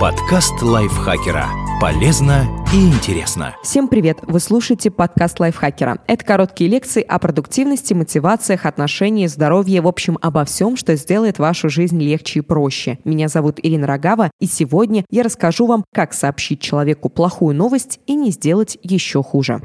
Подкаст лайфхакера. Полезно и интересно. Всем привет! Вы слушаете подкаст лайфхакера. Это короткие лекции о продуктивности, мотивациях, отношениях, здоровье, в общем, обо всем, что сделает вашу жизнь легче и проще. Меня зовут Ирина Рогава, и сегодня я расскажу вам, как сообщить человеку плохую новость и не сделать еще хуже.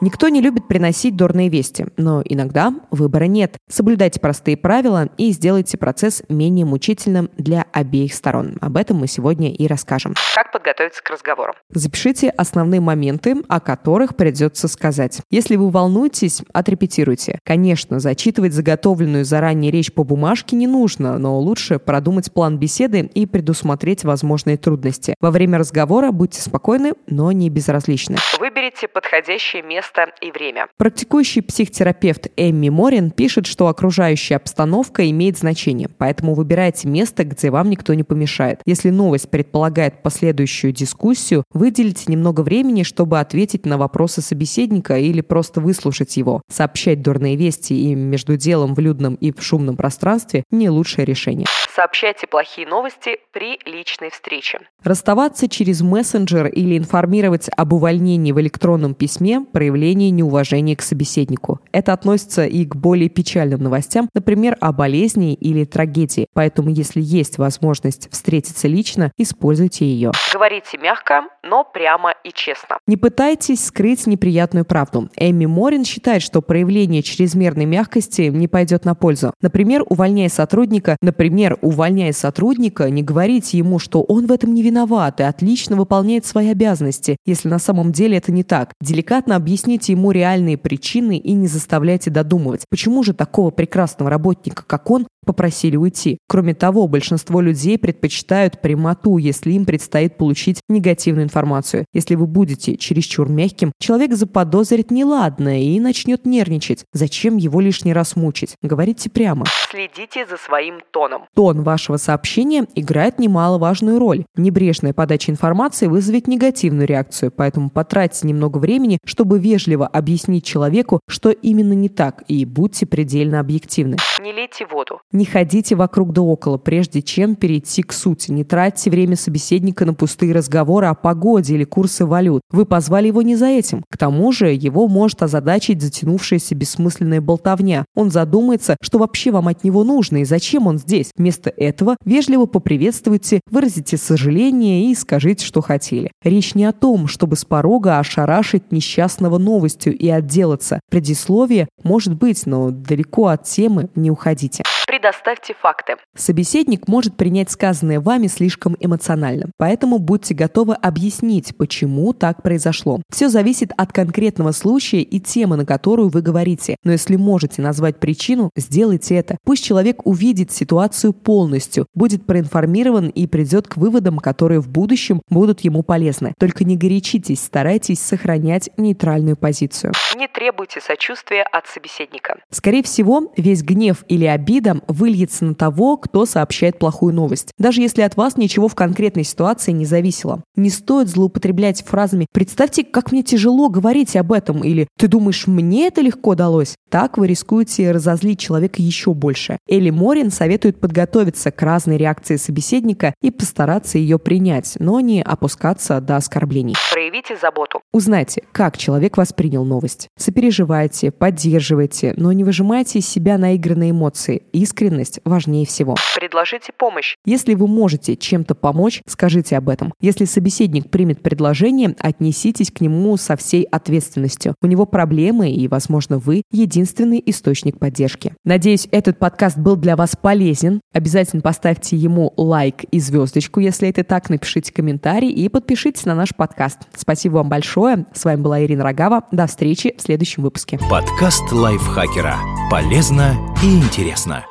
Никто не любит приносить дурные вести, но иногда выбора нет. Соблюдайте простые правила и сделайте процесс менее мучительным для обеих сторон. Об этом мы сегодня и расскажем. Как подготовиться к разговору? Запишите основные моменты, о которых придется сказать. Если вы волнуетесь, отрепетируйте. Конечно, зачитывать заготовленную заранее речь по бумажке не нужно, но лучше продумать план беседы и предусмотреть возможные трудности. Во время разговора будьте спокойны, но не безразличны. Выберите подходящее место место и время. Практикующий психотерапевт Эмми Морин пишет, что окружающая обстановка имеет значение, поэтому выбирайте место, где вам никто не помешает. Если новость предполагает последующую дискуссию, выделите немного времени, чтобы ответить на вопросы собеседника или просто выслушать его. Сообщать дурные вести и между делом в людном и в шумном пространстве – не лучшее решение. Сообщайте плохие новости при личной встрече. Расставаться через мессенджер или информировать об увольнении в электронном письме – проявление проявление неуважения к собеседнику. Это относится и к более печальным новостям, например, о болезни или трагедии. Поэтому, если есть возможность встретиться лично, используйте ее. Говорите мягко, но прямо и честно. Не пытайтесь скрыть неприятную правду. Эми Морин считает, что проявление чрезмерной мягкости не пойдет на пользу. Например, увольняя сотрудника, например, увольняя сотрудника, не говорите ему, что он в этом не виноват и отлично выполняет свои обязанности, если на самом деле это не так. Деликатно объясните Объясните ему реальные причины и не заставляйте додумывать, почему же такого прекрасного работника, как он, попросили уйти. Кроме того, большинство людей предпочитают прямоту, если им предстоит получить негативную информацию. Если вы будете чересчур мягким, человек заподозрит неладное и начнет нервничать. Зачем его лишний раз мучить? Говорите прямо. Следите за своим тоном. Тон вашего сообщения играет немаловажную роль. Небрежная подача информации вызовет негативную реакцию, поэтому потратьте немного времени, чтобы вежливо объяснить человеку, что именно не так, и будьте предельно объективны. Не лейте воду. Не ходите вокруг да около, прежде чем перейти к сути. Не тратьте время собеседника на пустые разговоры о погоде или курсы валют. Вы позвали его не за этим. К тому же его может озадачить затянувшаяся бессмысленная болтовня. Он задумается, что вообще вам от него нужно и зачем он здесь. Вместо этого вежливо поприветствуйте, выразите сожаление и скажите, что хотели. Речь не о том, чтобы с порога ошарашить несчастного новостью и отделаться. Предисловие может быть, но далеко от темы не уходите. Предоставьте факты. Собеседник может принять сказанное вами слишком эмоционально, поэтому будьте готовы объяснить, почему так произошло. Все зависит от конкретного случая и темы, на которую вы говорите. Но если можете назвать причину, сделайте это. Пусть человек увидит ситуацию полностью, будет проинформирован и придет к выводам, которые в будущем будут ему полезны. Только не горячитесь, старайтесь сохранять нейтральную позицию. Не требуйте сочувствия от собеседника. Скорее всего, весь гнев или обида выльется на того, кто сообщает плохую новость. Даже если от вас ничего в конкретной ситуации не зависело. Не стоит злоупотреблять фразами «представьте, как мне тяжело говорить об этом» или «ты думаешь, мне это легко далось?» Так вы рискуете разозлить человека еще больше. Элли Морин советует подготовиться к разной реакции собеседника и постараться ее принять, но не опускаться до оскорблений. Проявите заботу. Узнайте, как человек воспринял новость. Сопереживайте, поддерживайте, но не выжимайте из себя наигранные эмоции. Искренность важнее всего. Предложите помощь. Если вы можете чем-то помочь, скажите об этом. Если собеседник примет предложение, отнеситесь к нему со всей ответственностью. У него проблемы, и, возможно, вы единственный источник поддержки. Надеюсь, этот подкаст был для вас полезен. Обязательно поставьте ему лайк и звездочку, если это так. Напишите комментарий и подпишитесь на наш подкаст. Спасибо вам большое. С вами была Ирина Рогава. До встречи в следующем выпуске. Подкаст лайфхакера. Полезно и интересно.